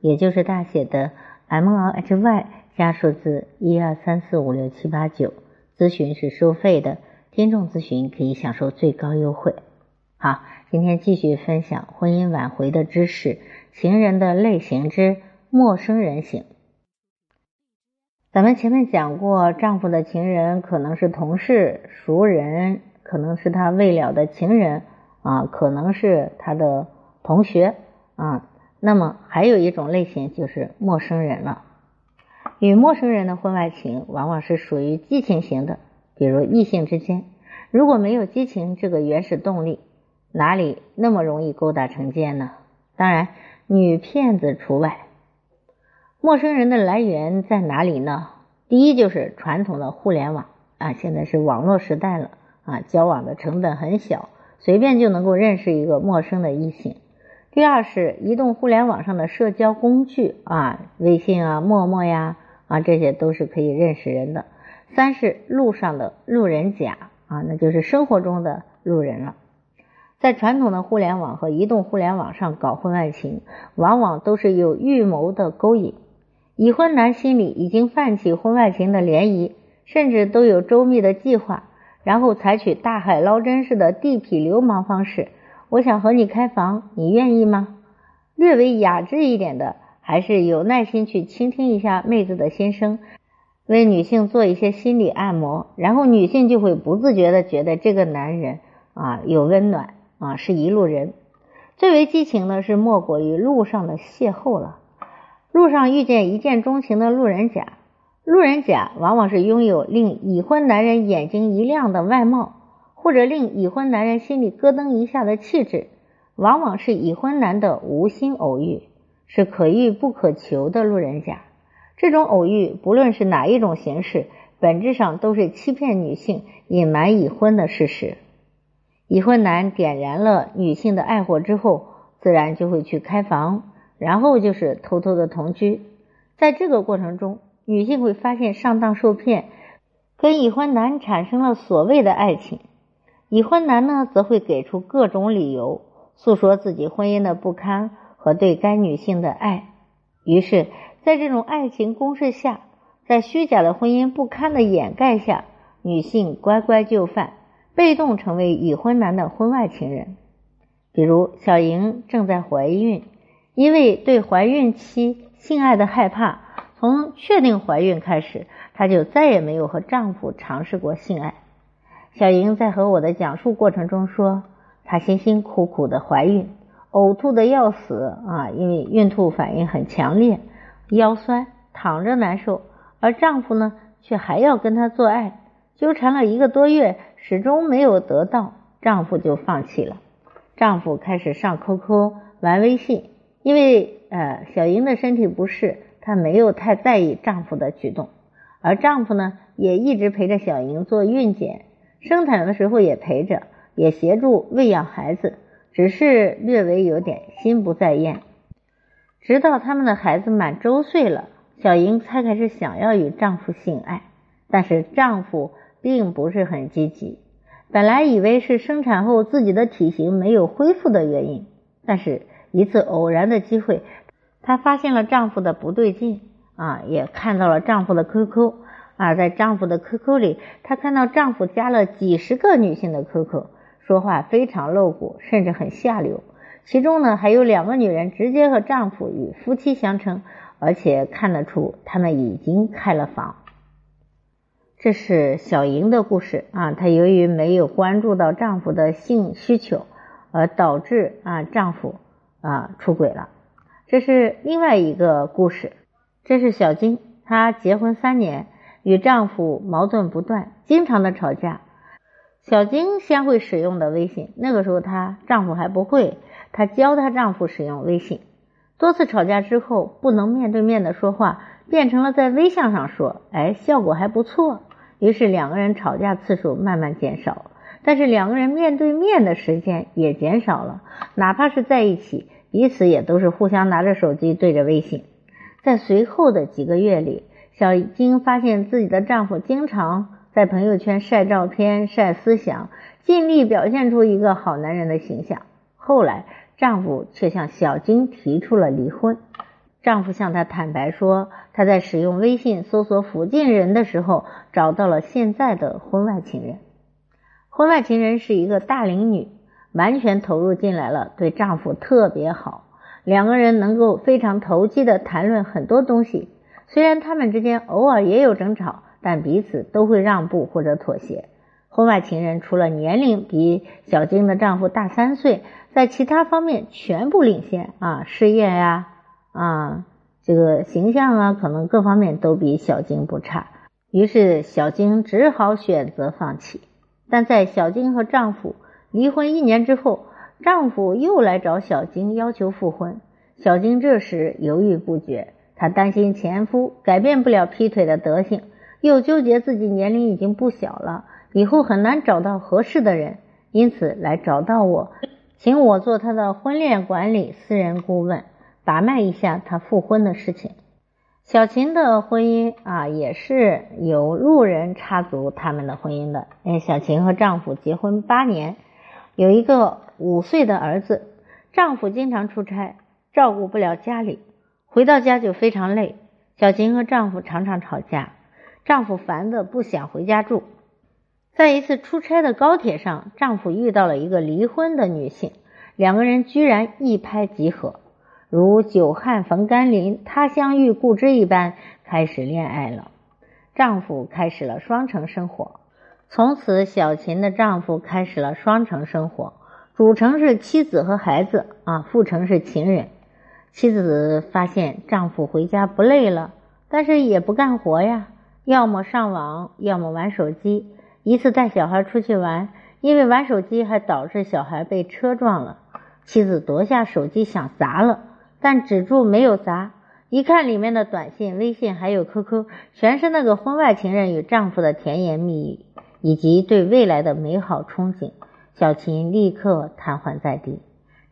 也就是大写的 M L H Y 加数字一二三四五六七八九，咨询是收费的，听众咨询可以享受最高优惠。好，今天继续分享婚姻挽回的知识，情人的类型之陌生人型。咱们前面讲过，丈夫的情人可能是同事、熟人，可能是他未了的情人啊，可能是他的同学啊。那么还有一种类型就是陌生人了。与陌生人的婚外情往往是属于激情型的，比如异性之间，如果没有激情这个原始动力，哪里那么容易勾搭成奸呢？当然，女骗子除外。陌生人的来源在哪里呢？第一就是传统的互联网啊，现在是网络时代了啊，交往的成本很小，随便就能够认识一个陌生的异性。第二是移动互联网上的社交工具啊，微信啊、陌陌呀啊，这些都是可以认识人的。三是路上的路人甲啊，那就是生活中的路人了。在传统的互联网和移动互联网上搞婚外情，往往都是有预谋的勾引。已婚男心里已经泛起婚外情的涟漪，甚至都有周密的计划，然后采取大海捞针式的地痞流氓方式。我想和你开房，你愿意吗？略微雅致一点的，还是有耐心去倾听一下妹子的心声，为女性做一些心理按摩，然后女性就会不自觉的觉得这个男人啊有温暖啊是一路人。最为激情的是莫过于路上的邂逅了，路上遇见一见钟情的路人甲，路人甲往往是拥有令已婚男人眼睛一亮的外貌。或者令已婚男人心里咯噔一下的气质，往往是已婚男的无心偶遇，是可遇不可求的路人甲。这种偶遇，不论是哪一种形式，本质上都是欺骗女性、隐瞒已婚的事实。已婚男点燃了女性的爱火之后，自然就会去开房，然后就是偷偷的同居。在这个过程中，女性会发现上当受骗，跟已婚男产生了所谓的爱情。已婚男呢，则会给出各种理由，诉说自己婚姻的不堪和对该女性的爱。于是，在这种爱情攻势下，在虚假的婚姻不堪的掩盖下，女性乖乖就范，被动成为已婚男的婚外情人。比如，小莹正在怀孕，因为对怀孕期性爱的害怕，从确定怀孕开始，她就再也没有和丈夫尝试过性爱。小莹在和我的讲述过程中说，她辛辛苦苦的怀孕，呕吐的要死啊，因为孕吐反应很强烈，腰酸，躺着难受，而丈夫呢，却还要跟她做爱，纠缠了一个多月，始终没有得到，丈夫就放弃了。丈夫开始上 QQ 玩微信，因为呃小莹的身体不适，她没有太在意丈夫的举动，而丈夫呢，也一直陪着小莹做孕检。生产的时候也陪着，也协助喂养孩子，只是略微有点心不在焉。直到他们的孩子满周岁了，小莹才开始想要与丈夫性爱，但是丈夫并不是很积极。本来以为是生产后自己的体型没有恢复的原因，但是一次偶然的机会，她发现了丈夫的不对劲啊，也看到了丈夫的 QQ。而在丈夫的 QQ 里，她看到丈夫加了几十个女性的 QQ，说话非常露骨，甚至很下流。其中呢，还有两个女人直接和丈夫以夫妻相称，而且看得出他们已经开了房。这是小莹的故事啊，她由于没有关注到丈夫的性需求，而导致啊丈夫啊出轨了。这是另外一个故事，这是小金，她结婚三年。与丈夫矛盾不断，经常的吵架。小金先会使用的微信，那个时候她丈夫还不会，她教她丈夫使用微信。多次吵架之后，不能面对面的说话，变成了在微信上说，哎，效果还不错。于是两个人吵架次数慢慢减少，但是两个人面对面的时间也减少了。哪怕是在一起，彼此也都是互相拿着手机对着微信。在随后的几个月里，小金发现自己的丈夫经常在朋友圈晒照片、晒思想，尽力表现出一个好男人的形象。后来。丈夫却向小金提出了离婚。丈夫向她坦白说，他在使用微信搜索附近人的时候，找到了现在的婚外情人。婚外情人是一个大龄女，完全投入进来了，对丈夫特别好，两个人能够非常投机的谈论很多东西。虽然他们之间偶尔也有争吵，但彼此都会让步或者妥协。婚外情人除了年龄比小晶的丈夫大三岁。在其他方面全部领先啊，事业呀啊，这个形象啊，可能各方面都比小晶不差。于是小晶只好选择放弃。但在小晶和丈夫离婚一年之后，丈夫又来找小晶要求复婚。小晶这时犹豫不决，她担心前夫改变不了劈腿的德行，又纠结自己年龄已经不小了，以后很难找到合适的人，因此来找到我。请我做她的婚恋管理私人顾问，把脉一下她复婚的事情。小琴的婚姻啊，也是有路人插足他们的婚姻的。哎，小琴和丈夫结婚八年，有一个五岁的儿子。丈夫经常出差，照顾不了家里，回到家就非常累。小琴和丈夫常常吵架，丈夫烦得不想回家住。在一次出差的高铁上，丈夫遇到了一个离婚的女性，两个人居然一拍即合，如久旱逢甘霖、他乡遇故知一般，开始恋爱了。丈夫开始了双城生活，从此小琴的丈夫开始了双城生活，主城是妻子和孩子啊，副城是情人。妻子发现丈夫回家不累了，但是也不干活呀，要么上网，要么玩手机。一次带小孩出去玩，因为玩手机还导致小孩被车撞了。妻子夺下手机想砸了，但止住没有砸。一看里面的短信、微信还有 QQ，全是那个婚外情人与丈夫的甜言蜜语，以及对未来的美好憧憬。小琴立刻瘫痪在地。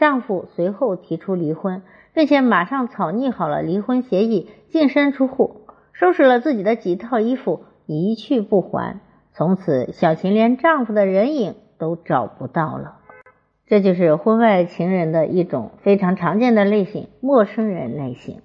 丈夫随后提出离婚，并且马上草拟好了离婚协议，净身出户，收拾了自己的几套衣服，一去不还。从此，小琴连丈夫的人影都找不到了。这就是婚外情人的一种非常常见的类型——陌生人类型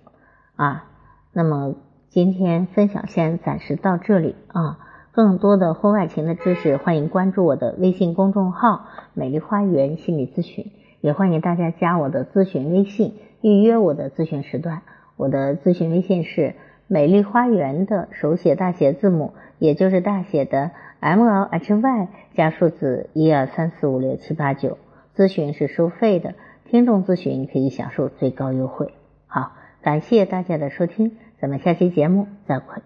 啊。那么，今天分享先暂时到这里啊。更多的婚外情的知识，欢迎关注我的微信公众号“美丽花园心理咨询”，也欢迎大家加我的咨询微信，预约我的咨询时段。我的咨询微信是“美丽花园”的手写大写字母，也就是大写的。M L H Y 加数字一二三四五六七八九，咨询是收费的，听众咨询可以享受最高优惠。好，感谢大家的收听，咱们下期节目再会。